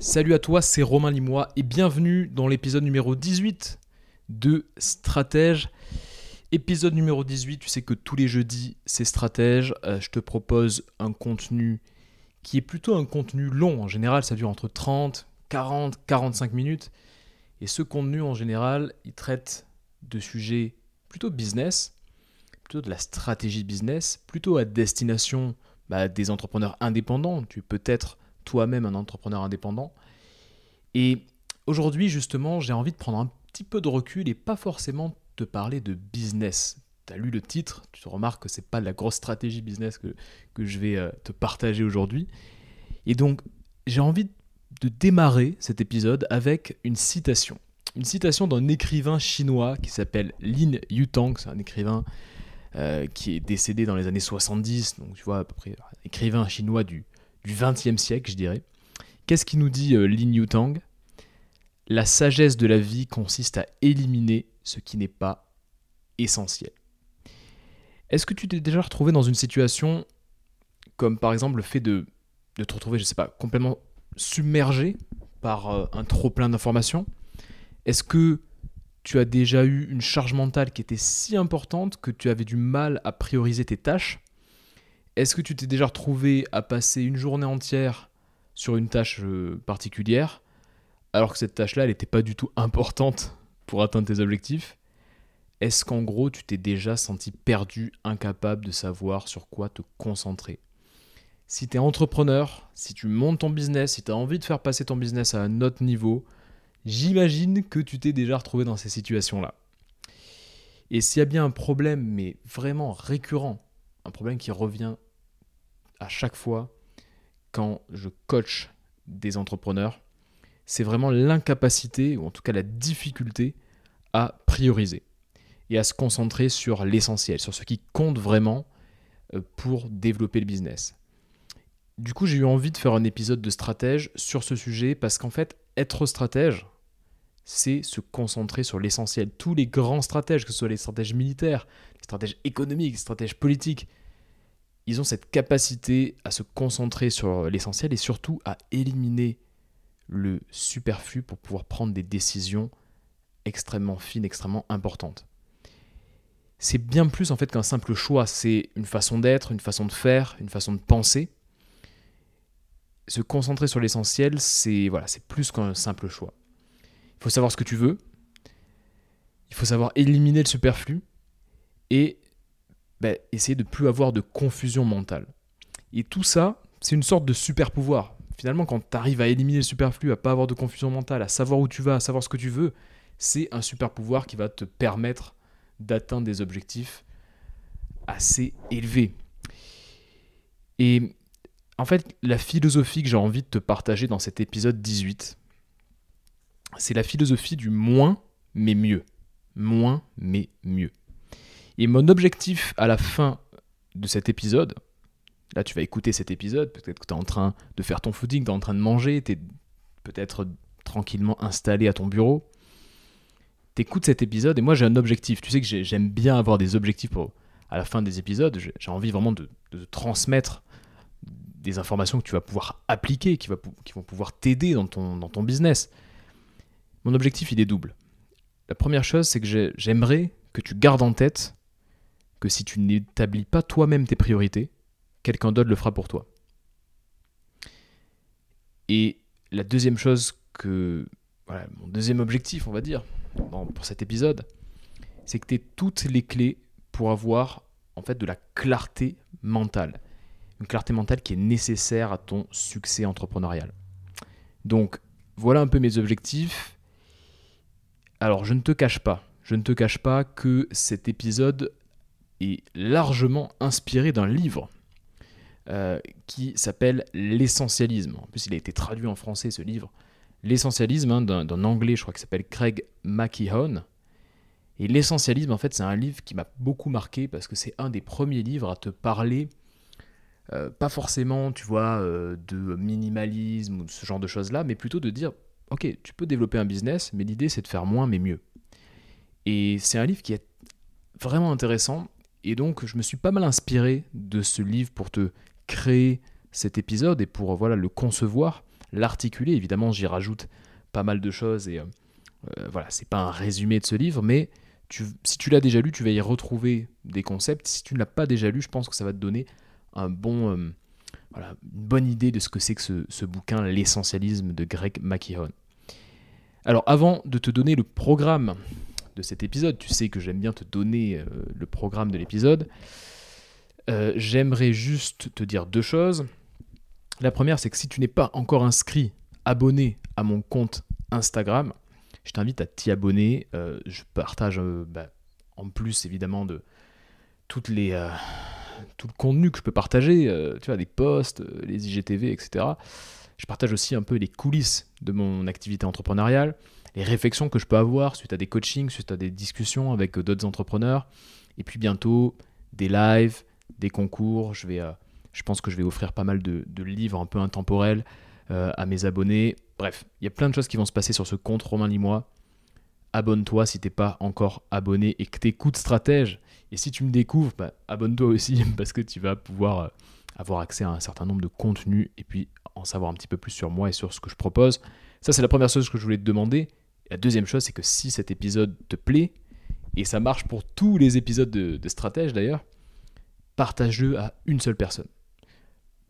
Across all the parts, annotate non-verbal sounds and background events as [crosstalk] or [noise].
Salut à toi, c'est Romain Limois et bienvenue dans l'épisode numéro 18 de Stratège. Épisode numéro 18, tu sais que tous les jeudis c'est Stratège. Euh, je te propose un contenu qui est plutôt un contenu long. En général, ça dure entre 30, 40, 45 minutes. Et ce contenu en général, il traite de sujets plutôt business, plutôt de la stratégie business, plutôt à destination bah, des entrepreneurs indépendants. Tu peux être toi-même un entrepreneur indépendant. Et aujourd'hui, justement, j'ai envie de prendre un petit peu de recul et pas forcément te parler de business. Tu as lu le titre, tu te remarques que c'est pas la grosse stratégie business que, que je vais euh, te partager aujourd'hui. Et donc, j'ai envie de démarrer cet épisode avec une citation. Une citation d'un écrivain chinois qui s'appelle Lin Yutang, c'est un écrivain euh, qui est décédé dans les années 70, donc tu vois à peu près écrivain chinois du du XXe siècle, je dirais. Qu'est-ce qui nous dit euh, Lin Yutang La sagesse de la vie consiste à éliminer ce qui n'est pas essentiel. Est-ce que tu t'es déjà retrouvé dans une situation comme par exemple le fait de, te retrouver, je ne sais pas, complètement submergé par euh, un trop plein d'informations? Est-ce que tu as déjà eu une charge mentale qui était si importante que tu avais du mal à prioriser tes tâches? Est-ce que tu t'es déjà retrouvé à passer une journée entière sur une tâche euh, particulière, alors que cette tâche-là, n'était pas du tout importante pour atteindre tes objectifs? Est-ce qu'en gros, tu t'es déjà senti perdu, incapable de savoir sur quoi te concentrer? Si tu es entrepreneur, si tu montes ton business, si tu as envie de faire passer ton business à un autre niveau, j'imagine que tu t'es déjà retrouvé dans ces situations-là. Et s'il y a bien un problème, mais vraiment récurrent, un problème qui revient à chaque fois quand je coach des entrepreneurs, c'est vraiment l'incapacité, ou en tout cas la difficulté, à prioriser et à se concentrer sur l'essentiel, sur ce qui compte vraiment euh, pour développer le business. Du coup, j'ai eu envie de faire un épisode de stratège sur ce sujet parce qu'en fait, être stratège, c'est se concentrer sur l'essentiel. Tous les grands stratèges, que ce soit les stratèges militaires, les stratèges économiques, les stratèges politiques, ils ont cette capacité à se concentrer sur l'essentiel et surtout à éliminer le superflu pour pouvoir prendre des décisions extrêmement fines, extrêmement importantes. C'est bien plus en fait qu'un simple choix, c'est une façon d'être, une façon de faire, une façon de penser. Se concentrer sur l'essentiel, c'est voilà, c'est plus qu'un simple choix. Il faut savoir ce que tu veux, il faut savoir éliminer le superflu et bah, essayer de plus avoir de confusion mentale. Et tout ça, c'est une sorte de super pouvoir. Finalement, quand tu arrives à éliminer le superflu, à pas avoir de confusion mentale, à savoir où tu vas, à savoir ce que tu veux, c'est un super pouvoir qui va te permettre d'atteindre des objectifs assez élevés. Et en fait, la philosophie que j'ai envie de te partager dans cet épisode 18, c'est la philosophie du moins mais mieux. Moins mais mieux. Et mon objectif à la fin de cet épisode, là tu vas écouter cet épisode, peut-être que tu es en train de faire ton footing, tu es en train de manger, tu es peut-être tranquillement installé à ton bureau. Tu écoutes cet épisode et moi j'ai un objectif. Tu sais que j'aime bien avoir des objectifs à la fin des épisodes. J'ai envie vraiment de, transmettre des informations que tu vas pouvoir appliquer, qui, qui vont pouvoir t'aider dans ton, dans ton business. Mon objectif, il est double. La première chose, c'est que j'aimerais que tu gardes en tête que si tu n'établis pas toi-même tes priorités, quelqu'un d'autre le fera pour toi. Et la deuxième chose que. Voilà, mon deuxième objectif, on va dire, pour cet épisode, c'est que tu aies toutes les clés pour avoir en fait de la clarté mentale. Une clarté mentale qui est nécessaire à ton succès entrepreneurial. Donc, voilà un peu mes objectifs. Alors, je ne te cache pas, je ne te cache pas que cet épisode est largement inspiré d'un livre euh, qui s'appelle L'essentialisme. En plus, il a été traduit en français, ce livre. L'essentialisme, hein, d'un anglais, je crois, qui s'appelle Craig McKeown. Et l'essentialisme, en fait, c'est un livre qui m'a beaucoup marqué parce que c'est un des premiers livres à te parler, euh, pas forcément, tu vois, euh, de minimalisme ou de ce genre de choses-là, mais plutôt de dire, ok, tu peux développer un business, mais l'idée c'est de faire moins mais mieux. Et c'est un livre qui est vraiment intéressant et donc, je me suis pas mal inspiré de ce livre pour te créer cet épisode et pour voilà le concevoir l'articuler. Évidemment, j'y rajoute pas mal de choses et voilà, c'est pas un résumé de ce livre, mais si tu l'as déjà lu, tu vas y retrouver des concepts. Si tu ne l'as pas déjà lu, je pense que ça va te donner euh, une bonne idée de ce que c'est que ce, bouquin, L'essentialisme de Greg McKeown. Alors avant de te donner le programme cet épisode, tu sais que j'aime bien te donner euh, le programme de l'épisode, euh, j'aimerais juste te dire deux choses. La première, c'est que si tu n'es pas encore inscrit, abonné à mon compte Instagram, je t'invite à t'y abonner. Euh, je partage bah, en plus évidemment de toutes les, tout le contenu que je peux partager, tu vois, des posts, les IGTV, etc. Je partage aussi un peu les coulisses de mon activité entrepreneuriale, réflexions que je peux avoir suite à des coachings, suite à des discussions avec d'autres entrepreneurs. Et puis bientôt, des lives, des concours. Je, vais, je pense que je vais offrir pas mal de, livres un peu intemporels à mes abonnés. Bref, il y a plein de choses qui vont se passer sur ce compte Romain Limois. Abonne-toi si t'es pas encore abonné et que t'écoutes Stratège. Et si tu me découvres, bah, abonne-toi aussi [laughs] parce que tu vas pouvoir euh, avoir accès à un certain nombre de contenus et puis en savoir un petit peu plus sur moi et sur ce que je propose. Ça, c'est la première chose que je voulais te demander. La deuxième chose, c'est que si cet épisode te plaît, et ça marche pour tous les épisodes de, Stratège d'ailleurs, partage-le à une seule personne.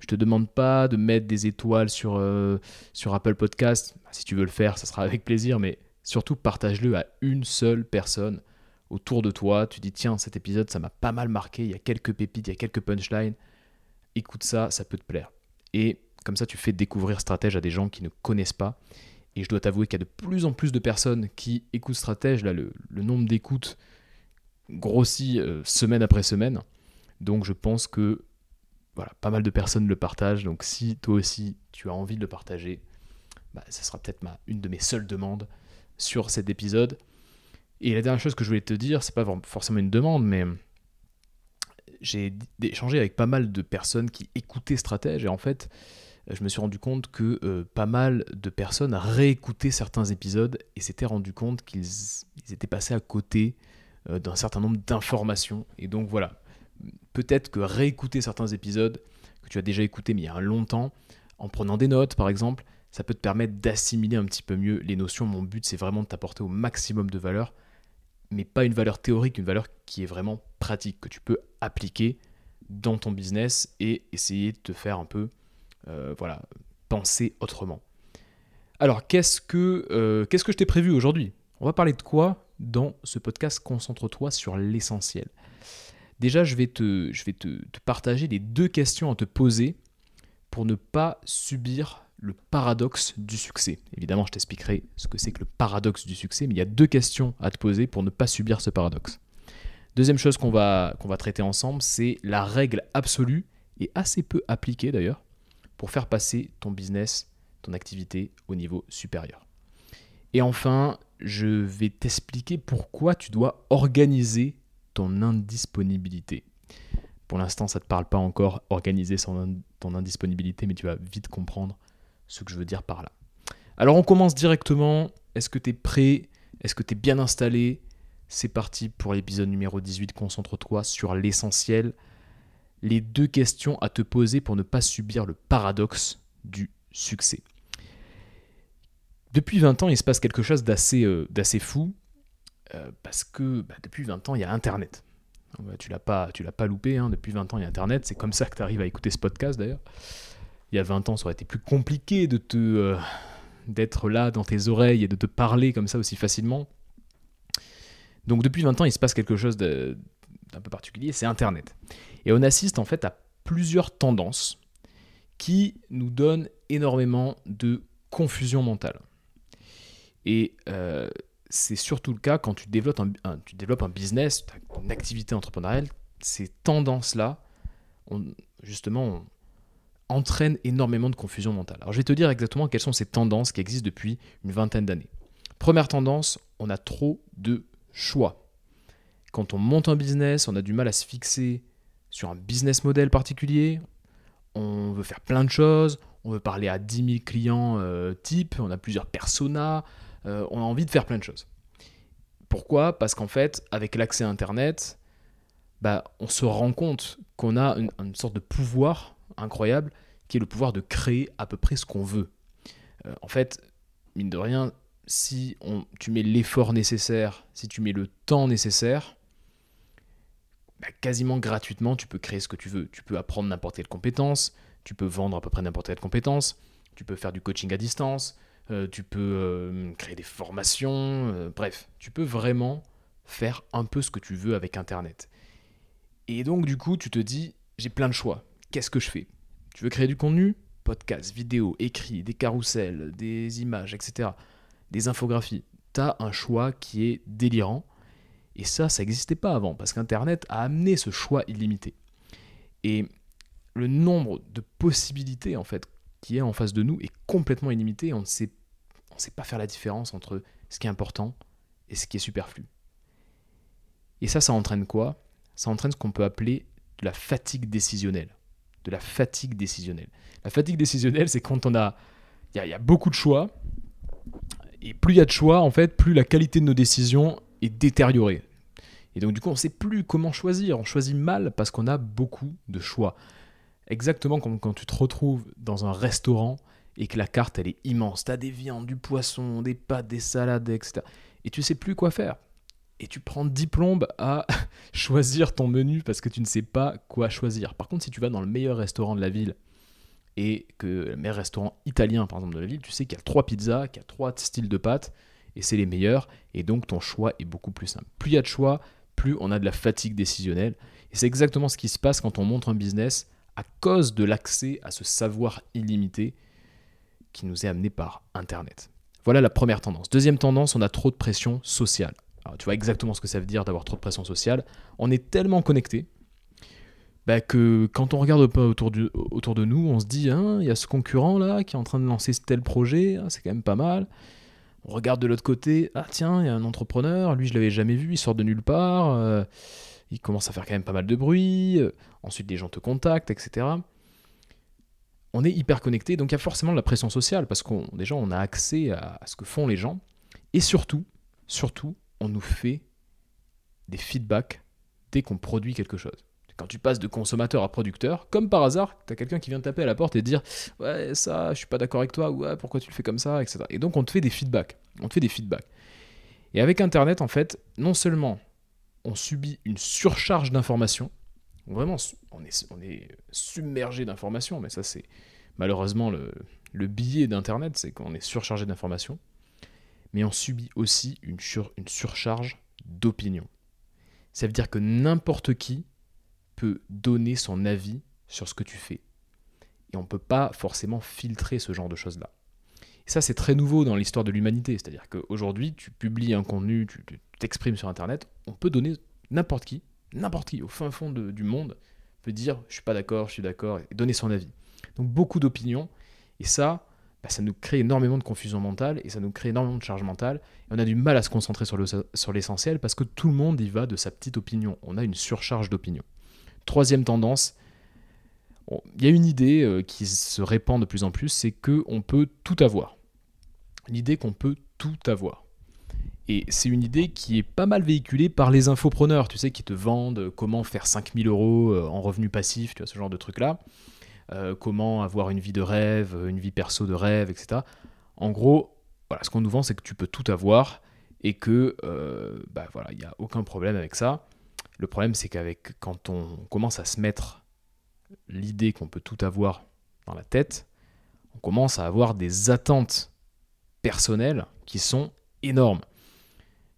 Je te demande pas de mettre des étoiles sur, euh, sur Apple Podcast. Bah, si tu veux le faire, ça sera avec plaisir, mais surtout partage-le à une seule personne autour de toi. Tu dis tiens, cet épisode, ça m'a pas mal marqué. Il y a quelques pépites, il y a quelques punchlines. Écoute ça, ça peut te plaire. Et comme ça, tu fais découvrir Stratège à des gens qui ne connaissent pas. Et je dois t'avouer qu'il y a de plus en plus de personnes qui écoutent Stratège. Là, le, nombre d'écoutes grossit euh, semaine après semaine. Donc je pense que voilà, pas mal de personnes le partagent. Donc si toi aussi tu as envie de le partager, bah, ça sera peut-être une de mes seules demandes sur cet épisode. Et la dernière chose que je voulais te dire, c'est pas forcément une demande, mais j'ai échangé avec pas mal de personnes qui écoutaient Stratège et en fait, je me suis rendu compte que euh, pas mal de personnes réécoutaient certains épisodes et s'étaient rendu compte qu'ils étaient passés à côté euh, d'un certain nombre d'informations. Et donc voilà, peut-être que réécouter certains épisodes que tu as déjà écoutés mais il y a longtemps, en prenant des notes par exemple, ça peut te permettre d'assimiler un petit peu mieux les notions. Mon but c'est vraiment de t'apporter au maximum de valeur, mais pas une valeur théorique, une valeur qui est vraiment pratique, que tu peux appliquer dans ton business et essayer de te faire un peu euh, voilà, penser autrement. Alors qu'est-ce que, euh, qu'est-ce que je t'ai prévu aujourd'hui? On va parler de quoi dans ce podcast Concentre-toi sur l'essentiel? Déjà, je vais, te, je vais te, partager les deux questions à te poser pour ne pas subir le paradoxe du succès. Évidemment, je t'expliquerai ce que c'est que le paradoxe du succès, mais il y a deux questions à te poser pour ne pas subir ce paradoxe. Deuxième chose qu'on va, qu'on va traiter ensemble, c'est la règle absolue, et assez peu appliquée d'ailleurs, pour faire passer ton business, ton activité au niveau supérieur. Et enfin, je vais t'expliquer pourquoi tu dois organiser ton indisponibilité. Pour l'instant, ça ne te parle pas encore, organiser ton indisponibilité, mais tu vas vite comprendre ce que je veux dire par là. Alors on commence directement. Est-ce que tu es prêt? Est-ce que tu es bien installé? C'est parti pour l'épisode numéro 18. Concentre-toi sur l'essentiel. Les deux questions à te poser pour ne pas subir le paradoxe du succès. Depuis 20 ans, il se passe quelque chose d'assez euh, fou. Euh, parce que bah, depuis 20 ans, il y a Internet. tu l'as pas, tu l'as pas loupé, hein. depuis 20 ans, il y a Internet, c'est comme ça que tu arrives à écouter ce podcast d'ailleurs. Il y a 20 ans, ça aurait été plus compliqué de te, euh, d'être là dans tes oreilles et de te parler comme ça aussi facilement. Donc depuis 20 ans, il se passe quelque chose d'un peu particulier, c'est Internet. Et on assiste en fait à plusieurs tendances qui nous donnent énormément de confusion mentale. Et euh, c'est surtout le cas quand tu développes un, tu développes un business, une activité entrepreneuriale. Ces tendances-là, justement, entraînent énormément de confusion mentale. Alors je vais te dire exactement quelles sont ces tendances qui existent depuis une vingtaine d'années. Première tendance, on a trop de choix. Quand on monte un business, on a du mal à se fixer sur un business model particulier. On veut faire plein de choses. On veut parler à 10 000 clients euh, types. On a plusieurs personas. Euh, on a envie de faire plein de choses. Pourquoi? Parce qu'en fait, avec l'accès à Internet, bah, on se rend compte qu'on a une, sorte de pouvoir incroyable qui est le pouvoir de créer à peu près ce qu'on veut. Euh, en fait, mine de rien, si tu mets l'effort nécessaire, si tu mets le temps nécessaire, bah, quasiment gratuitement, tu peux créer ce que tu veux. Tu peux apprendre n'importe quelle compétence, tu peux vendre à peu près n'importe quelle compétence, tu peux faire du coaching à distance, euh, tu peux euh, créer des formations, euh, bref, tu peux vraiment faire un peu ce que tu veux avec Internet. Et donc du coup, tu te dis, j'ai plein de choix. Qu'est-ce que je fais? Tu veux créer du contenu? Podcast, vidéo, écrit, des carousels, des images, etc. Des infographies. Tu as un choix qui est délirant. Et ça, ça n'existait pas avant, parce qu'Internet a amené ce choix illimité. Et le nombre de possibilités, en fait, qui est en face de nous est complètement illimité. On ne sait pas faire la différence entre ce qui est important et ce qui est superflu. Et ça, ça entraîne quoi? Ça entraîne ce qu'on peut appeler de la fatigue décisionnelle. De la fatigue décisionnelle. La fatigue décisionnelle, c'est quand on a, il y, a beaucoup de choix, et plus il y a de choix, en fait, plus la qualité de nos décisions est détériorée. Et donc du coup, on ne sait plus comment choisir. On choisit mal parce qu'on a beaucoup de choix. Exactement comme quand tu te retrouves dans un restaurant et que la carte elle est immense. Tu as des viandes, du poisson, des pâtes, des salades, etc. Et tu sais plus quoi faire. Et tu prends 10 plombes à [laughs] choisir ton menu parce que tu ne sais pas quoi choisir. Par contre, si tu vas dans le meilleur restaurant de la ville et que le meilleur restaurant italien, par exemple, de la ville, tu sais qu'il y a trois pizzas, qu'il y a trois styles de pâtes et c'est les meilleurs. Et donc ton choix est beaucoup plus simple. Plus il y a de choix, plus on a de la fatigue décisionnelle. Et c'est exactement ce qui se passe quand on monte un business à cause de l'accès à ce savoir illimité qui nous est amené par Internet. Voilà la première tendance. Deuxième tendance, on a trop de pression sociale. Alors, tu vois exactement ce que ça veut dire d'avoir trop de pression sociale. On est tellement connecté bah, que quand on regarde pas autour, de nous, on se dit, hein, il y a ce concurrent là qui est en train de lancer tel projet, ah, c'est quand même pas mal. On regarde de l'autre côté, ah tiens, il y a un entrepreneur, lui je l'avais jamais vu, il sort de nulle part, euh, il commence à faire quand même pas mal de bruit, euh, ensuite les gens te contactent, etc on est hyper connecté, donc il y a forcément de la pression sociale, parce qu'on déjà on a accès à, ce que font les gens, et surtout, surtout, on nous fait des feedbacks dès qu'on produit quelque chose. Quand tu passes de consommateur à producteur, comme par hasard, tu as quelqu'un qui vient te taper à la porte et te dire Ouais, ça, je suis pas d'accord avec toi, ouais, pourquoi tu le fais comme ça, etc. Et donc on te fait des feedbacks. On te fait des feedbacks. Et avec Internet, en fait, non seulement on subit une surcharge d'informations, Vraiment, on est, on est submergé d'informations, mais ça c'est malheureusement le, le billet d'Internet, c'est qu'on est surchargé d'informations, mais on subit aussi une, une surcharge d'opinion. Ça veut dire que n'importe qui peut donner son avis sur ce que tu fais. Et on ne peut pas forcément filtrer ce genre de choses-là. Ça, c'est très nouveau dans l'histoire de l'humanité. C'est-à-dire qu'aujourd'hui, tu publies un contenu, tu t'exprimes sur Internet, on peut donner n'importe qui n'importe qui au fin fond du monde peut dire je suis pas d'accord, je suis d'accord, et donner son avis. Donc beaucoup d'opinions, et ça, bah, ça nous crée énormément de confusion mentale, et ça nous crée énormément de charge mentale, et on a du mal à se concentrer sur l'essentiel, parce que tout le monde y va de sa petite opinion. On a une surcharge d'opinion. Troisième tendance, il y a une idée euh, qui se répand de plus en plus, c'est qu'on peut tout avoir. L'idée qu'on peut tout avoir. Et c'est une idée qui est pas mal véhiculée par les infopreneurs, tu sais, qui te vendent comment faire 5000 euros euh, en revenu passif, tu vois, ce genre de truc-là. Euh, comment avoir une vie de rêve, une vie perso de rêve, etc. En gros, voilà, ce qu'on nous vend, c'est que tu peux tout avoir et que, bah voilà, il n'y a aucun problème avec ça. Le problème, c'est qu'avec quand on commence à se mettre l'idée qu'on peut tout avoir dans la tête, on commence à avoir des attentes personnelles qui sont énormes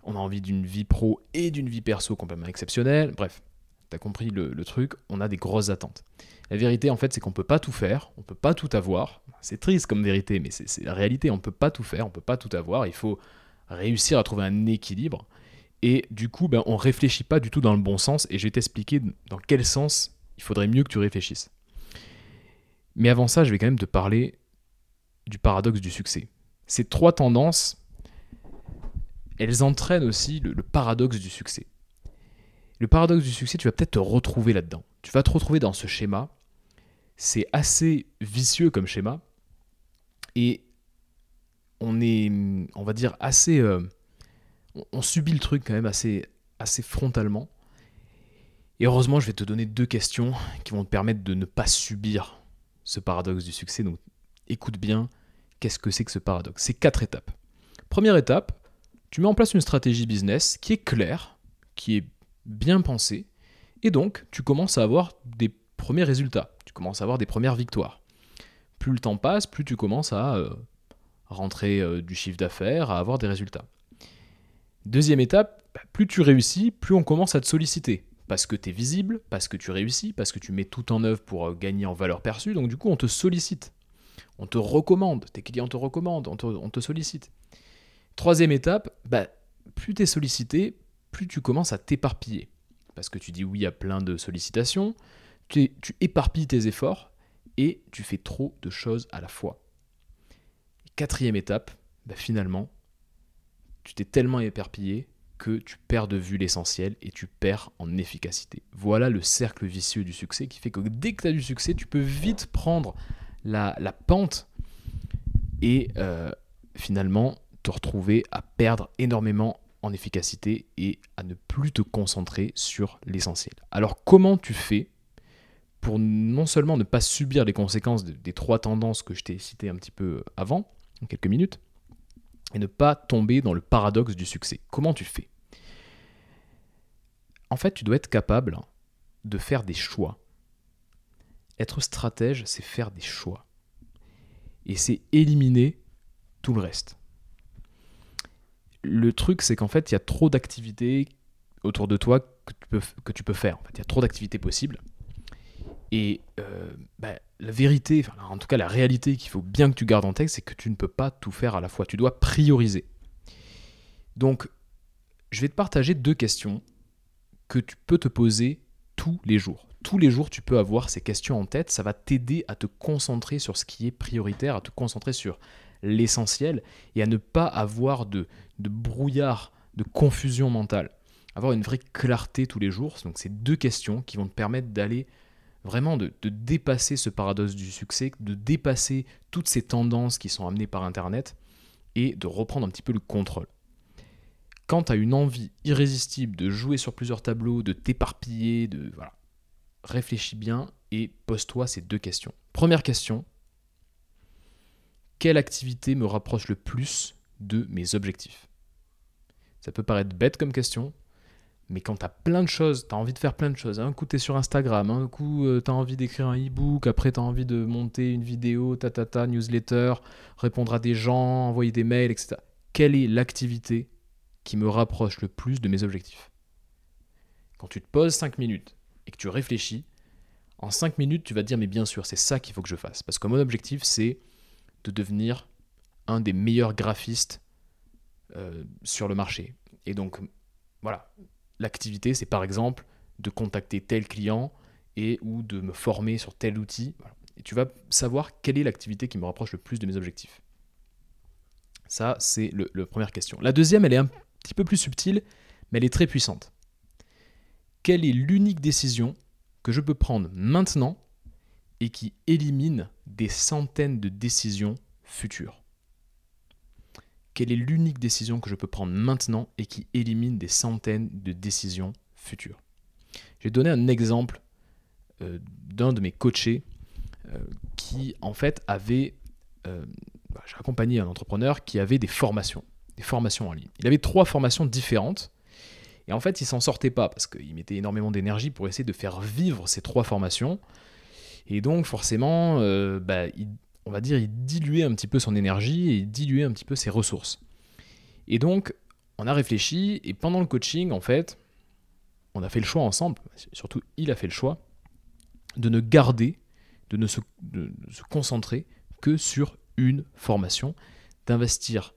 on a envie d'une vie pro et d'une vie perso complètement exceptionnelle. Bref, t'as compris le, truc, on a des grosses attentes. La vérité, en fait, c'est qu'on peut pas tout faire, on peut pas tout avoir. C'est triste comme vérité, mais c'est la réalité. On peut pas tout faire, on peut pas tout avoir. Il faut réussir à trouver un équilibre. Et du coup, ben, on réfléchit pas du tout dans le bon sens. Et je vais t'expliquer dans quel sens il faudrait mieux que tu réfléchisses. Mais avant ça, je vais quand même te parler du paradoxe du succès. Ces trois tendances, elles entraînent aussi le, paradoxe du succès. Le paradoxe du succès, tu vas peut-être te retrouver là-dedans. Tu vas te retrouver dans ce schéma. C'est assez vicieux comme schéma. Et on est, on va dire, assez... Euh, on, subit le truc quand même assez, assez frontalement. Et heureusement, je vais te donner deux questions qui vont te permettre de ne pas subir ce paradoxe du succès. Donc écoute bien, qu'est-ce que c'est que ce paradoxe? C'est quatre étapes. Première étape, tu mets en place une stratégie business qui est claire, qui est bien pensée, et donc tu commences à avoir des premiers résultats, tu commences à avoir des premières victoires. Plus le temps passe, plus tu commences à euh, rentrer euh, du chiffre d'affaires, à avoir des résultats. Deuxième étape, bah, plus tu réussis, plus on commence à te solliciter. Parce que tu es visible, parce que tu réussis, parce que tu mets tout en œuvre pour euh, gagner en valeur perçue, donc du coup on te sollicite. On te recommande, tes clients te recommandent, on te, sollicite. Troisième étape, bah, plus tu es sollicité, plus tu commences à t'éparpiller. Parce que tu dis oui à plein de sollicitations, tu, éparpilles tes efforts et tu fais trop de choses à la fois. Quatrième étape, bah, finalement, tu t'es tellement éparpillé que tu perds de vue l'essentiel et tu perds en efficacité. Voilà le cercle vicieux du succès qui fait que dès que tu as du succès, tu peux vite prendre la, pente et euh, finalement te retrouver à perdre énormément en efficacité et à ne plus te concentrer sur l'essentiel. Alors comment tu fais pour non seulement ne pas subir les conséquences des trois tendances que je t'ai citées un petit peu avant, en quelques minutes, et ne pas tomber dans le paradoxe du succès. Comment tu fais? En fait, tu dois être capable de faire des choix. Être stratège, c'est faire des choix. Et c'est éliminer tout le reste. Le truc, c'est qu'en fait, il y a trop d'activités autour de toi que tu peux, que tu faire. Il y a trop d'activités possibles. Et euh, bah, la vérité, en tout cas la réalité qu'il faut bien que tu gardes en tête, c'est que tu ne peux pas tout faire à la fois. Tu dois prioriser. Donc, je vais te partager deux questions que tu peux te poser tous les jours. Tous les jours, tu peux avoir ces questions en tête. Ça va t'aider à te concentrer sur ce qui est prioritaire, à te concentrer sur l'essentiel et à ne pas avoir de, brouillard, de confusion mentale. Avoir une vraie clarté tous les jours. Donc, c'est deux questions qui vont te permettre d'aller vraiment de, dépasser ce paradoxe du succès, de dépasser toutes ces tendances qui sont amenées par Internet et de reprendre un petit peu le contrôle. Quand tu une envie irrésistible de jouer sur plusieurs tableaux, de t'éparpiller, de voilà, réfléchis bien et pose-toi ces deux questions. Première question, quelle activité me rapproche le plus de mes objectifs? Ça peut paraître bête comme question, mais quand tu as plein de choses, tu as envie de faire plein de choses, un coup tu es sur Instagram, un coup euh, tu as envie d'écrire un e-book, après tu as envie de monter une vidéo, ta, ta, ta newsletter, répondre à des gens, envoyer des mails, etc. Quelle est l'activité qui me rapproche le plus de mes objectifs? Quand tu te poses 5 minutes et que tu réfléchis, en 5 minutes tu vas te dire mais bien sûr c'est ça qu'il faut que je fasse. Parce que mon objectif c'est de devenir un des meilleurs graphistes euh, sur le marché. Et donc voilà, l'activité, c'est par exemple de contacter tel client et ou de me former sur tel outil. Et tu vas savoir quelle est l'activité qui me rapproche le plus de mes objectifs. Ça, c'est la première question. La deuxième, elle est un petit peu plus subtile, mais elle est très puissante. Quelle est l'unique décision que je peux prendre maintenant et qui élimine des centaines de décisions futures? Quelle est l'unique décision que je peux prendre maintenant et qui élimine des centaines de décisions futures J'ai donné un exemple euh, d'un de mes coachés euh, qui en fait avait, euh, bah, j'ai accompagné un entrepreneur qui avait des formations, des formations en ligne. Il avait trois formations différentes et en fait il s'en sortait pas parce qu'il mettait énormément d'énergie pour essayer de faire vivre ces trois formations. Et donc forcément, bah, il, on va dire, il diluait un petit peu son énergie et il diluait un petit peu ses ressources. Et donc, on a réfléchi et pendant le coaching, en fait, on a fait le choix ensemble, surtout il a fait le choix, de ne garder, de ne se, se concentrer que sur une formation, d'investir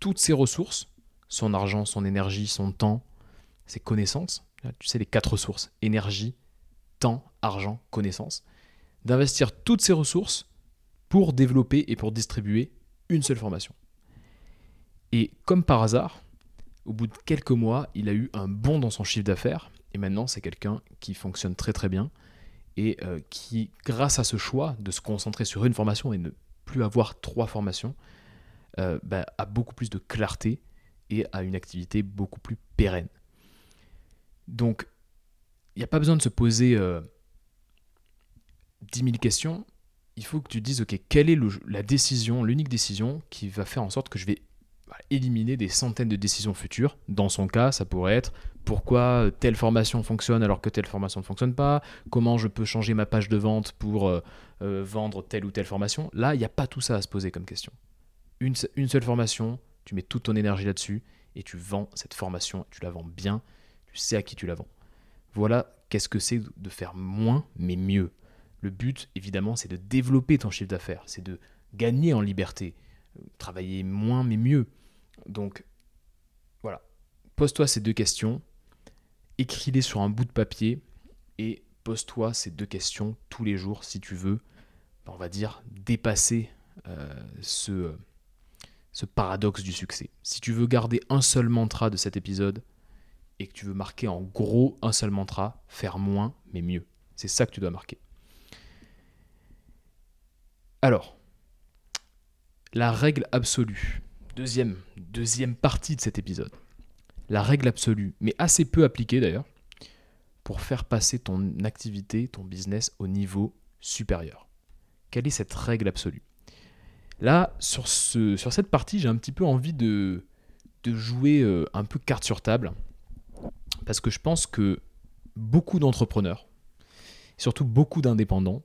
toutes ses ressources, son argent, son énergie, son temps, ses connaissances, tu sais les quatre ressources, énergie, temps, argent, connaissances, d'investir toutes ses ressources pour développer et pour distribuer une seule formation. Et comme par hasard, au bout de quelques mois, il a eu un bond dans son chiffre d'affaires. Et maintenant, c'est quelqu'un qui fonctionne très très bien et euh, qui, grâce à ce choix de se concentrer sur une formation et ne plus avoir trois formations, euh, bah, a beaucoup plus de clarté et a une activité beaucoup plus pérenne. Donc, il n'y a pas besoin de se poser euh, 10 000 questions il faut que tu dises, ok, quelle est la décision, l'unique décision qui va faire en sorte que je vais éliminer des centaines de décisions futures. Dans son cas, ça pourrait être pourquoi telle formation fonctionne alors que telle formation ne fonctionne pas, comment je peux changer ma page de vente pour euh, euh, vendre telle ou telle formation? Là, il n'y a pas tout ça à se poser comme question. Une, une seule formation, tu mets toute ton énergie là-dessus et tu vends cette formation, tu la vends bien, tu sais à qui tu la vends. Voilà qu'est-ce que c'est de faire moins mais mieux. Le but, évidemment, c'est de développer ton chiffre d'affaires, c'est de gagner en liberté, travailler moins mais mieux. Donc, voilà. Pose-toi ces deux questions, écris-les sur un bout de papier et pose-toi ces deux questions tous les jours si tu veux, on va dire, dépasser euh, ce, ce paradoxe du succès. Si tu veux garder un seul mantra de cet épisode et que tu veux marquer en gros un seul mantra, faire moins mais mieux. C'est ça que tu dois marquer. Alors, la règle absolue. Deuxième, partie de cet épisode. La règle absolue, mais assez peu appliquée d'ailleurs, pour faire passer ton activité, ton business au niveau supérieur. Quelle est cette règle absolue? Là, sur, ce, sur cette partie, j'ai un petit peu envie de, de jouer euh, un peu carte sur table, parce que je pense que beaucoup d'entrepreneurs, surtout beaucoup d'indépendants,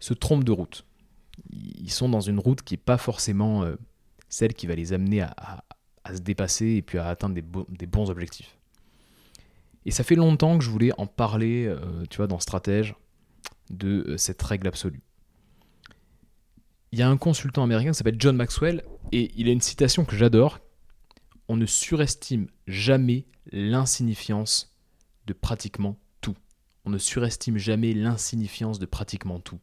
se trompent de route ils sont dans une route qui n'est pas forcément euh, celle qui va les amener à, se dépasser et puis à atteindre des, bons objectifs. Et ça fait longtemps que je voulais en parler, euh, tu vois, dans Stratège, de euh, cette règle absolue. Il y a un consultant américain qui s'appelle John Maxwell, et il a une citation que j'adore. On ne surestime jamais l'insignifiance de pratiquement tout. On ne surestime jamais l'insignifiance de pratiquement tout.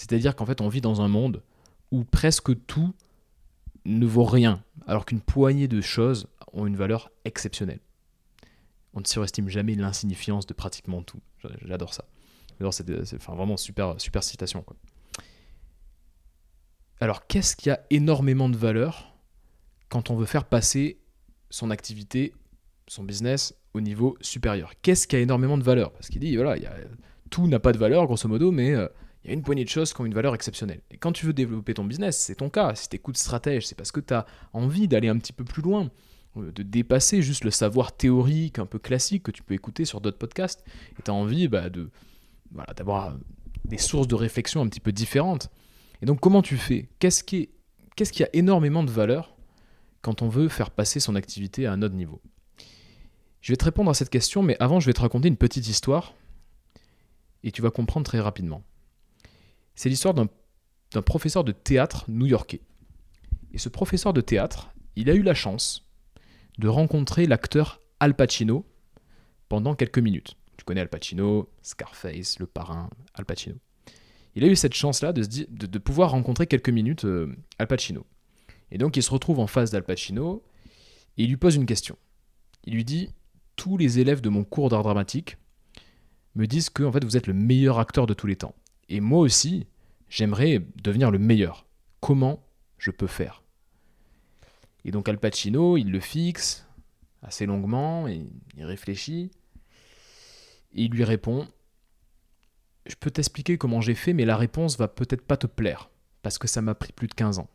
C'est-à-dire qu'en fait, on vit dans un monde où presque tout ne vaut rien, alors qu'une poignée de choses ont une valeur exceptionnelle. On ne surestime jamais l'insignifiance de pratiquement tout. J'adore ça. J'adore c'est enfin, vraiment super, super citation. Alors, qu'est-ce qui a énormément de valeur quand on veut faire passer son activité, son business au niveau supérieur? Qu'est-ce qui a énormément de valeur? Parce qu'il dit, voilà, tout n'a pas de valeur, grosso modo, mais euh, il y a une poignée de choses qui ont une valeur exceptionnelle. Et quand tu veux développer ton business, c'est ton cas. Si tu écoutes stratège, c'est parce que tu as envie d'aller un petit peu plus loin, de dépasser juste le savoir théorique un peu classique que tu peux écouter sur d'autres podcasts. Et tu as envie bah, de, voilà, d'avoir des sources de réflexion un petit peu différentes. Et donc, comment tu fais? Qu'est-ce qui, qu'est-ce qui a énormément de valeur quand on veut faire passer son activité à un autre niveau? Je vais te répondre à cette question, mais avant, je vais te raconter une petite histoire et tu vas comprendre très rapidement. C'est l'histoire d'un professeur de théâtre new-yorkais. Et ce professeur de théâtre, il a eu la chance de rencontrer l'acteur Al Pacino pendant quelques minutes. Tu connais Al Pacino, Scarface, Le Parrain, Al Pacino. Il a eu cette chance-là de, pouvoir rencontrer quelques minutes euh, Al Pacino. Et donc il se retrouve en face d'Al Pacino et il lui pose une question. Il lui dit Tous les élèves de mon cours d'art dramatique me disent que en fait, vous êtes le meilleur acteur de tous les temps. Et moi aussi, j'aimerais devenir le meilleur. Comment je peux faire? Et donc Al Pacino, il le fixe assez longuement, et il réfléchit, et il lui répond, je peux t'expliquer comment j'ai fait, mais la réponse va peut-être pas te plaire, parce que ça m'a pris plus de 15 ans.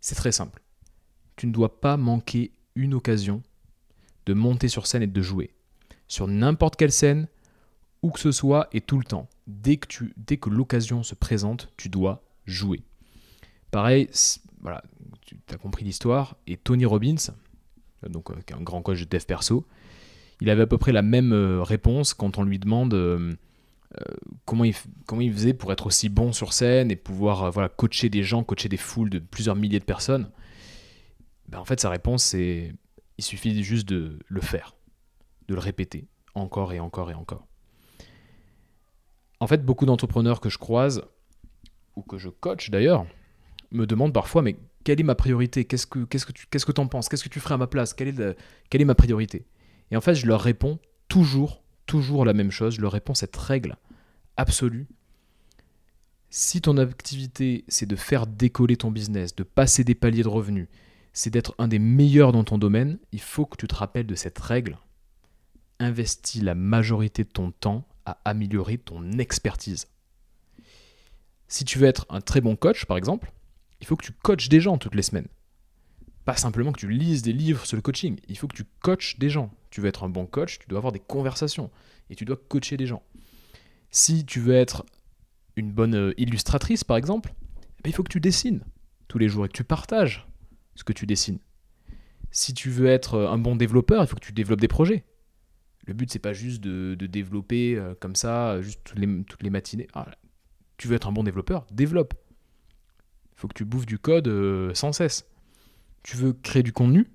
C'est très simple. Tu ne dois pas manquer une occasion de monter sur scène et de jouer. Sur n'importe quelle scène, où que ce soit et tout le temps. Dès que, l'occasion se présente, tu dois jouer. Pareil, voilà, tu as compris l'histoire. Et Tony Robbins, donc euh, un grand coach de dev perso, il avait à peu près la même euh, réponse quand on lui demande euh, comment, il, comment faisait pour être aussi bon sur scène et pouvoir voilà, coacher des gens, coacher des foules de plusieurs milliers de personnes. Ben, en fait, sa réponse, c'est il suffit juste de le faire, de le répéter encore et encore et encore. En fait, beaucoup d'entrepreneurs que je croise, ou que je coach d'ailleurs, me demandent parfois, mais quelle est ma priorité? Qu'est-ce que qu'est-ce que tu qu'est-ce que en penses? Qu'est-ce que tu ferais à ma place? Quelle est, quelle est ma priorité? Et en fait, je leur réponds toujours, toujours la même chose. Je leur réponds cette règle absolue. Si ton activité, c'est de faire décoller ton business, de passer des paliers de revenus, c'est d'être un des meilleurs dans ton domaine, il faut que tu te rappelles de cette règle. Investis la majorité de ton temps à améliorer ton expertise. Si tu veux être un très bon coach, par exemple, il faut que tu coaches des gens toutes les semaines. Pas simplement que tu lises des livres sur le coaching, il faut que tu coaches des gens. Tu veux être un bon coach, tu dois avoir des conversations et tu dois coacher des gens. Si tu veux être une bonne euh, illustratrice, par exemple, eh ben, il faut que tu dessines tous les jours et que tu partages ce que tu dessines. Si tu veux être euh, un bon développeur, il faut que tu développes des projets. Le but, c'est pas juste de, développer euh, comme ça, juste toutes les, toutes les matinées. Ah, tu veux être un bon développeur, développe. Il faut que tu bouffes du code sans cesse. Tu veux créer du contenu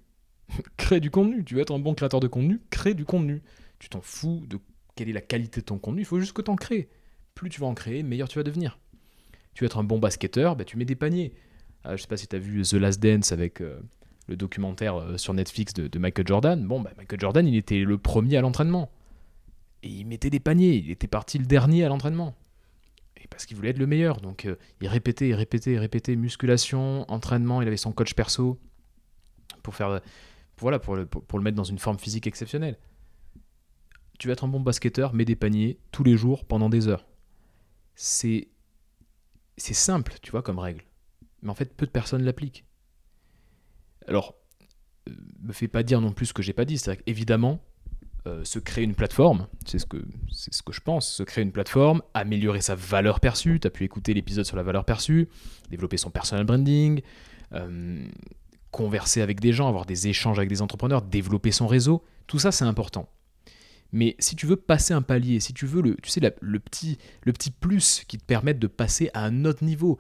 [laughs] Crée du contenu. Tu veux être un bon créateur de contenu Crée du contenu. Tu t'en fous de quelle est la qualité de ton contenu, il faut juste que tu en crées. Plus tu vas en créer, meilleur tu vas devenir. Tu veux être un bon basketteur, bah, tu mets des paniers. Je ah, je sais pas si tu as vu The Last Dance avec euh, le documentaire euh, sur Netflix de, Michael Jordan. Bon, bah, Michael Jordan, il était le premier à l'entraînement. Et il mettait des paniers. Il était parti le dernier à l'entraînement. Et parce qu'il voulait être le meilleur. Donc euh, il répétait, il répétait, il répétait musculation, entraînement. Il avait son coach perso pour faire, voilà, pour le, mettre dans une forme physique exceptionnelle. Tu vas être un bon basketteur, mets des paniers tous les jours pendant des heures. C'est simple, tu vois, comme règle. Mais en fait, peu de personnes l'appliquent. Alors, euh, me fais pas dire non plus ce que j'ai pas dit. C'est évidemment, euh, se créer une plateforme, c'est ce, que, ce je pense, se créer une plateforme, améliorer sa valeur perçue. Tu as pu écouter l'épisode sur la valeur perçue, développer son personal branding, euh, converser avec des gens, avoir des échanges avec des entrepreneurs, développer son réseau, tout ça c'est important. Mais si tu veux passer un palier, si tu veux le, tu sais, le, petit, le petit plus qui te permette de passer à un autre niveau,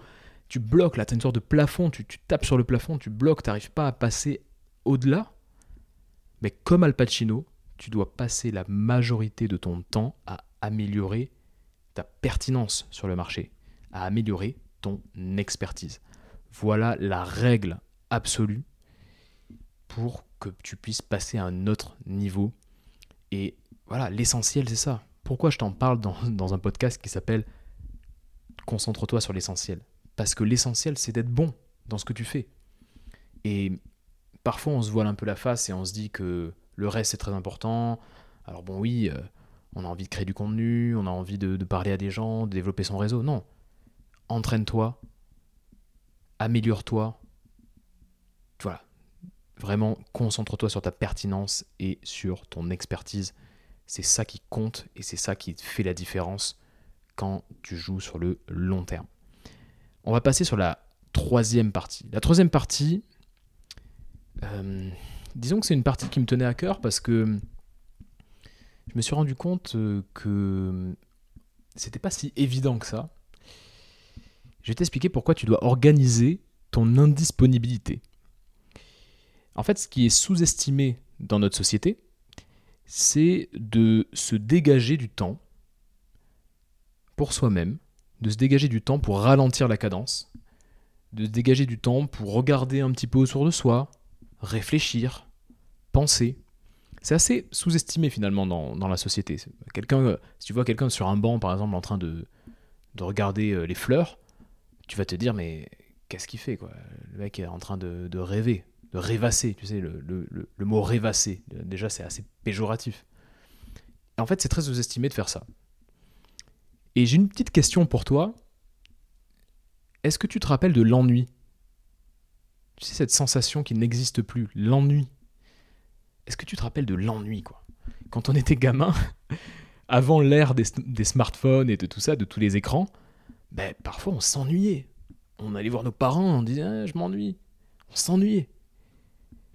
tu bloques là, tu as une sorte de plafond, tu, tapes sur le plafond, tu bloques, tu n'arrives pas à passer au-delà, mais comme Al Pacino, tu dois passer la majorité de ton temps à améliorer ta pertinence sur le marché, à améliorer ton expertise. Voilà la règle absolue pour que tu puisses passer à un autre niveau. Et voilà, l'essentiel, c'est ça. Pourquoi je t'en parle dans, un podcast qui s'appelle Concentre-toi sur l'essentiel Parce que l'essentiel, c'est d'être bon dans ce que tu fais. Et parfois, on se voile un peu la face et on se dit que le reste, c'est très important. Alors bon, oui, euh, on a envie de créer du contenu, on a envie de, de parler à des gens, de développer son réseau. Non. Entraîne-toi, améliore-toi, voilà. Vraiment, concentre-toi sur ta pertinence et sur ton expertise. C'est ça qui compte et c'est ça qui fait la différence quand tu joues sur le long terme. On va passer sur la troisième partie. La troisième partie, euh, disons que c'est une partie qui me tenait à cœur parce que je me suis rendu compte euh, que c'était pas si évident que ça. Je vais t'expliquer pourquoi tu dois organiser ton indisponibilité. En fait, ce qui est sous-estimé dans notre société, c'est de se dégager du temps pour soi-même, de se dégager du temps pour ralentir la cadence, de se dégager du temps pour regarder un petit peu autour de soi, réfléchir, penser. C'est assez sous-estimé finalement dans, la société. Quelqu'un, si tu vois quelqu'un sur un banc par exemple en train de, regarder euh, les fleurs, tu vas te dire mais qu'est-ce qu'il fait quoi? Le mec est en train de rêver de rêvasser, tu sais, le, le, mot rêvasser, déjà c'est assez péjoratif. en fait, c'est très sous-estimé de faire ça. Et j'ai une petite question pour toi. Est-ce que tu te rappelles de l'ennui? Tu sais, cette sensation qui n'existe plus, l'ennui. Est-ce que tu te rappelles de l'ennui, quoi? Quand on était gamin, [laughs] avant l'ère des, smartphones et de tout ça, de tous les écrans, ben, parfois on s'ennuyait. On allait voir nos parents, on disait ah, je m'ennuie. On s'ennuyait.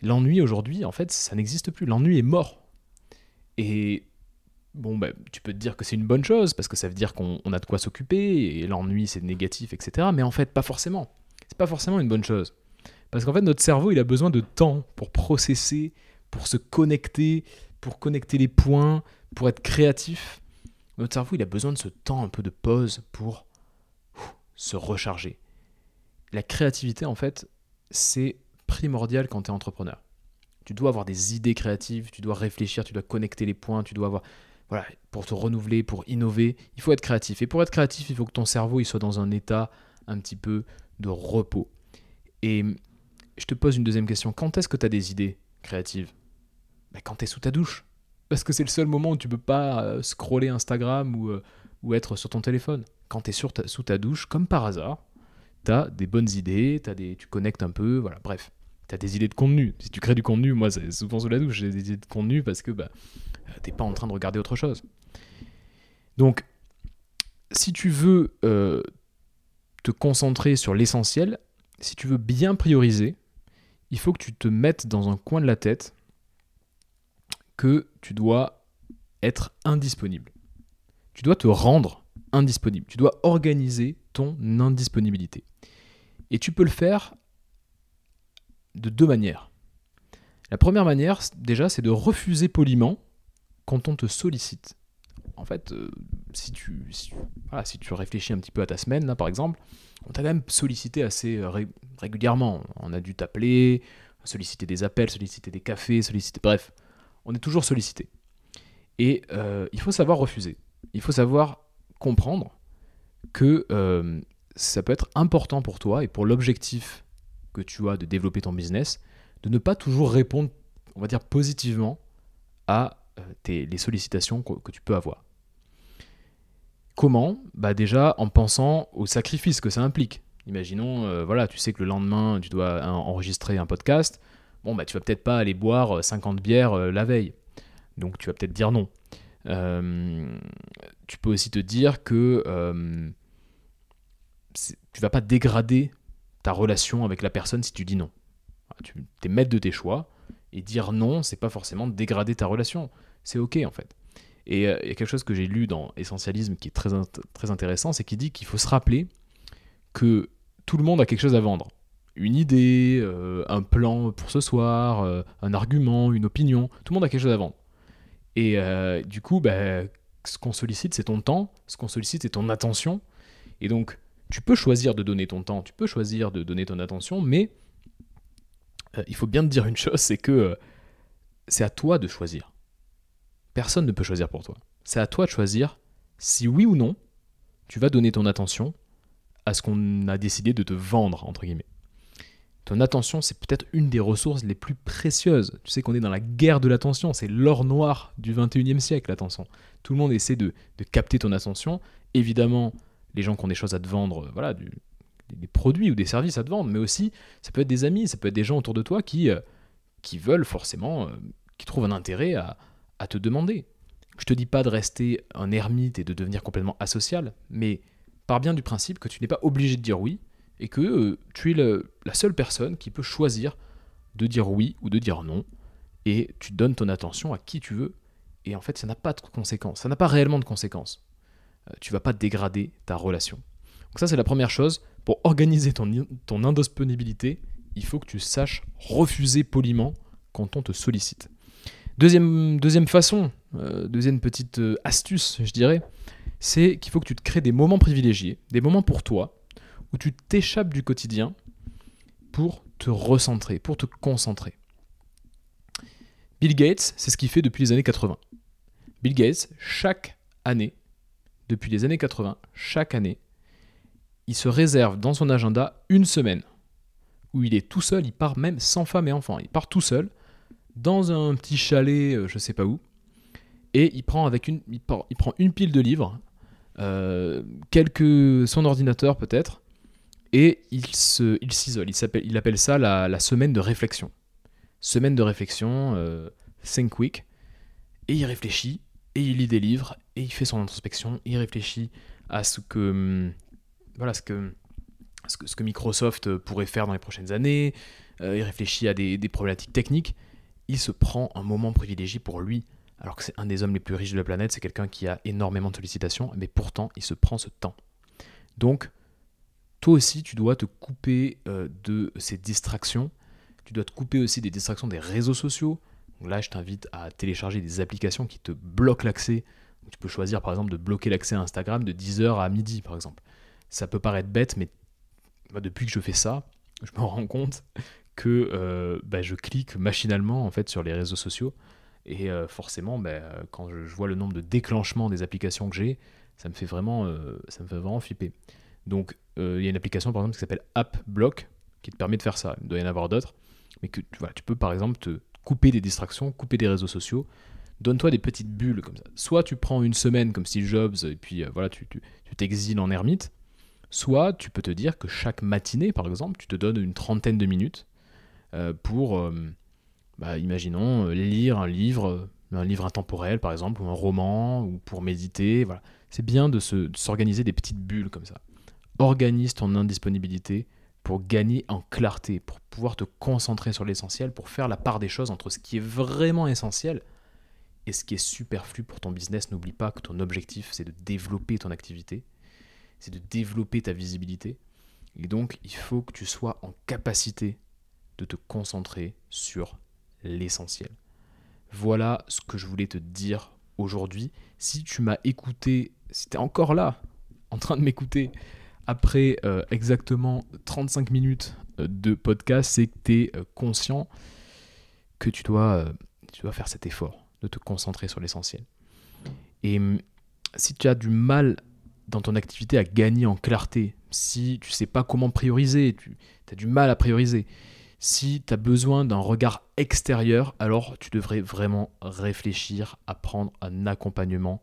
L'ennui aujourd'hui, en fait, ça n'existe plus. L'ennui est mort. Et bon, bah, tu peux te dire que c'est une bonne chose, parce que ça veut dire qu'on a de quoi s'occuper, et l'ennui c'est négatif, etc. Mais en fait, pas forcément. C'est pas forcément une bonne chose. Parce qu'en fait, notre cerveau, il a besoin de temps pour processer, pour se connecter, pour connecter les points, pour être créatif. Notre cerveau, il a besoin de ce temps un peu de pause pour se recharger. La créativité, en fait, c'est primordial quand tu es entrepreneur. Tu dois avoir des idées créatives, tu dois réfléchir, tu dois connecter les points, tu dois avoir voilà, pour te renouveler, pour innover, il faut être créatif. Et pour être créatif, il faut que ton cerveau il soit dans un état un petit peu de repos. Et je te pose une deuxième question. Quand est-ce que tu as des idées créatives? Ben, Quand tu es sous ta douche. Parce que c'est le seul moment où tu peux pas euh, scroller Instagram ou, euh, ou être sur ton téléphone. Quand tu es sous ta douche, comme par hasard, tu as des bonnes idées, as des, tu connectes un peu, voilà, bref. Tu as des idées de contenu. Si tu crées du contenu, moi, c'est souvent sous la douche, j'ai des idées de contenu parce que bah, t'es pas en train de regarder autre chose. Donc, si tu veux euh, te concentrer sur l'essentiel, si tu veux bien prioriser, il faut que tu te mettes dans un coin de la tête que tu dois être indisponible. Tu dois te rendre indisponible. Tu dois organiser ton indisponibilité. Et tu peux le faire de deux manières. La première manière, déjà, c'est de refuser poliment quand on te sollicite. En fait, euh, si, tu, si, tu réfléchis un petit peu à ta semaine, là, par exemple, on t'a quand même sollicité assez euh, régulièrement. On a dû t'appeler, solliciter des appels, solliciter des cafés, solliciter... Bref, on est toujours sollicité. Et euh, il faut savoir refuser. Il faut savoir comprendre que ça peut être important pour toi et pour l'objectif que tu as de développer ton business, de ne pas toujours répondre, on va dire, positivement à euh, les sollicitations que, tu peux avoir. Comment bah Déjà en pensant au sacrifice que ça implique. Imaginons, euh, voilà, tu sais que le lendemain, tu dois enregistrer un podcast. Bon, bah, tu vas peut-être pas aller boire 50 euh, bières la veille. Donc, tu vas peut-être dire non. tu peux aussi te dire que tu vas pas dégrader ta relation avec la personne si tu dis non. Tu es maître de tes choix et dire non, c'est pas forcément dégrader ta relation c'est ok en fait. Et euh, il y a quelque chose que j'ai lu dans Essentialisme qui est très, très intéressant, c'est qu'il dit qu'il faut se rappeler que tout le monde a quelque chose à vendre. Une idée, euh, un plan pour ce soir, euh, un argument, une opinion, tout le monde a quelque chose à vendre. Et du coup, bah, ce qu'on sollicite, c'est ton temps, ce qu'on sollicite, c'est ton attention. Et donc, tu peux choisir de donner ton temps, tu peux choisir de donner ton attention, mais il faut bien te dire une chose, c'est que c'est à toi de choisir. Personne ne peut choisir pour toi. C'est à toi de choisir si oui ou non tu vas donner ton attention à ce qu'on a décidé de te vendre, entre guillemets. Ton attention, c'est peut-être une des ressources les plus précieuses. Tu sais qu'on est dans la guerre de l'attention, c'est l'or noir du 21e siècle, l'attention. Tout le monde essaie de, capter ton attention. Évidemment, les gens qui ont des choses à te vendre, voilà, des produits ou des services à te vendre, mais aussi, ça peut être des amis, ça peut être des gens autour de toi qui, euh, qui veulent forcément, euh, qui trouvent un intérêt à, à te demander. Je te dis pas de rester un ermite et de devenir complètement asocial, mais par bien du principe que tu n'es pas obligé de dire oui et que euh, tu es la seule personne qui peut choisir de dire oui ou de dire non et tu donnes ton attention à qui tu veux et en fait ça n'a pas de conséquences, ça n'a pas réellement de conséquences. Euh, tu vas pas dégrader ta relation. Donc ça c'est la première chose. Pour organiser ton, ton indisponibilité, il faut que tu saches refuser poliment quand on te sollicite. Deuxième, façon, euh, deuxième petite euh, astuce, je dirais, c'est qu'il faut que tu te crées des moments privilégiés, des moments pour toi, où tu t'échappes du quotidien pour te recentrer, pour te concentrer. Bill Gates, c'est ce qu'il fait depuis les années 80. Bill Gates, chaque année, depuis les années 80, chaque année, il se réserve dans son agenda une semaine où il est tout seul, il part même sans femme et enfants, il part tout seul dans un petit chalet, euh, je sais pas où, et il prend, avec une, il, prend une pile de livres, euh, quelques, son ordinateur peut-être, et il s'isole. Il, il, s'appelle, il appelle ça la, semaine de réflexion. Semaine de réflexion, euh, Think Week, et il réfléchit, et il lit des livres, et il fait son introspection, il réfléchit à ce que, hum, voilà, ce que, ce que, Microsoft pourrait faire dans les prochaines années, il réfléchit à des problématiques techniques, il se prend un moment privilégié pour lui, alors que c'est un des hommes les plus riches de la planète, c'est quelqu'un qui a énormément de sollicitations, mais pourtant il se prend ce temps. Donc, toi aussi, tu dois te couper euh, de ces distractions, tu dois te couper aussi des distractions des réseaux sociaux. là, je t'invite à télécharger des applications qui te bloquent l'accès. Tu peux choisir par exemple de bloquer l'accès à Instagram de 10h à midi par exemple. Ça peut paraître bête, mais depuis que je fais ça, je me rends compte que euh, bah, je clique machinalement en fait sur les réseaux sociaux. Et euh, forcément bah, quand je, vois le nombre de déclenchements des applications que j'ai ça me fait vraiment euh, ça me fait vraiment flipper. Donc il y a une application par exemple qui s'appelle AppBlock qui te permet de faire ça. Il doit y en avoir d'autres. Mais que vois, tu peux par exemple te couper des distractions couper des réseaux sociaux. Donne-toi des petites bulles comme ça. Soit tu prends une semaine comme Steve Jobs et puis voilà, tu t'exiles en ermite. Soit tu peux te dire que chaque matinée, par exemple, tu te donnes une trentaine de minutes pour, euh, bah, imaginons, lire un livre, un livre intemporel par exemple, ou un roman, ou pour méditer. Voilà. C'est bien de s'organiser des petites bulles comme ça. Organise ton indisponibilité pour gagner en clarté, pour pouvoir te concentrer sur l'essentiel, pour faire la part des choses entre ce qui est vraiment essentiel et ce qui est superflu pour ton business. N'oublie pas que ton objectif, c'est de développer ton activité, c'est de développer ta visibilité. Et donc, il faut que tu sois en capacité de te concentrer sur l'essentiel. Voilà ce que je voulais te dire aujourd'hui. Si tu m'as écouté, si tu es encore là, en train de m'écouter, après euh, exactement 35 minutes euh, de podcast, c'est que tu es euh, conscient que tu dois, tu dois faire cet effort de te concentrer sur l'essentiel. Et hum, si tu as du mal dans ton activité à gagner en clarté, si tu sais pas comment prioriser, tu as du mal à prioriser, si tu as besoin d'un regard extérieur, alors tu devrais vraiment réfléchir à prendre un accompagnement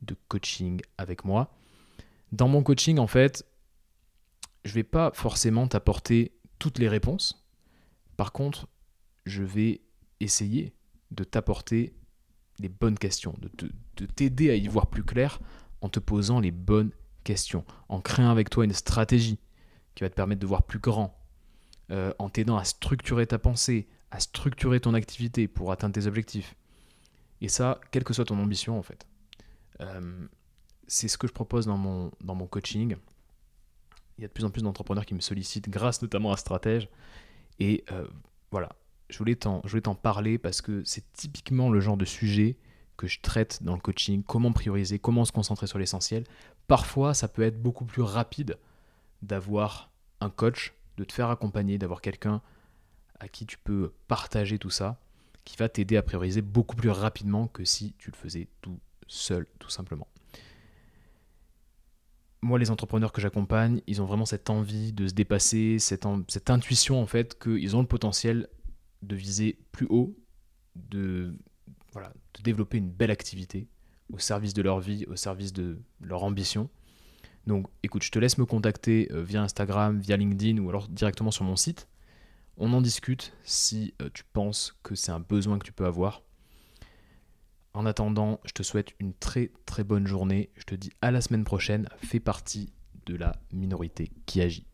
de coaching avec moi. Dans mon coaching, en fait, je vais pas forcément t'apporter toutes les réponses. Par contre, je vais essayer de t'apporter les bonnes questions, de t'aider à y voir plus clair en te posant les bonnes questions, en créant avec toi une stratégie qui va te permettre de voir plus grand, euh, en t'aidant à structurer ta pensée, à structurer ton activité pour atteindre tes objectifs. Et ça, quelle que soit ton ambition en fait. Euh, c'est ce que je propose dans mon, coaching il y a de plus en plus d'entrepreneurs qui me sollicitent grâce notamment à Stratège. Et euh, voilà, je voulais t'en parler parce que c'est typiquement le genre de sujet que je traite dans le coaching, comment prioriser, comment se concentrer sur l'essentiel. Parfois, ça peut être beaucoup plus rapide d'avoir un coach, de te faire accompagner, d'avoir quelqu'un à qui tu peux partager tout ça, qui va t'aider à prioriser beaucoup plus rapidement que si tu le faisais tout seul, tout simplement moi, les entrepreneurs que j'accompagne, ils ont vraiment cette envie de se dépasser, cette, intuition en fait qu'ils ont le potentiel de viser plus haut, de, de développer une belle activité au service de leur vie, au service de leur ambition. Donc écoute, je te laisse me contacter euh, via Instagram, via LinkedIn ou alors directement sur mon site. On en discute si euh, tu penses que c'est un besoin que tu peux avoir. En attendant, je te souhaite une très très bonne journée. Je te dis à la semaine prochaine. Fais partie de la minorité qui agit.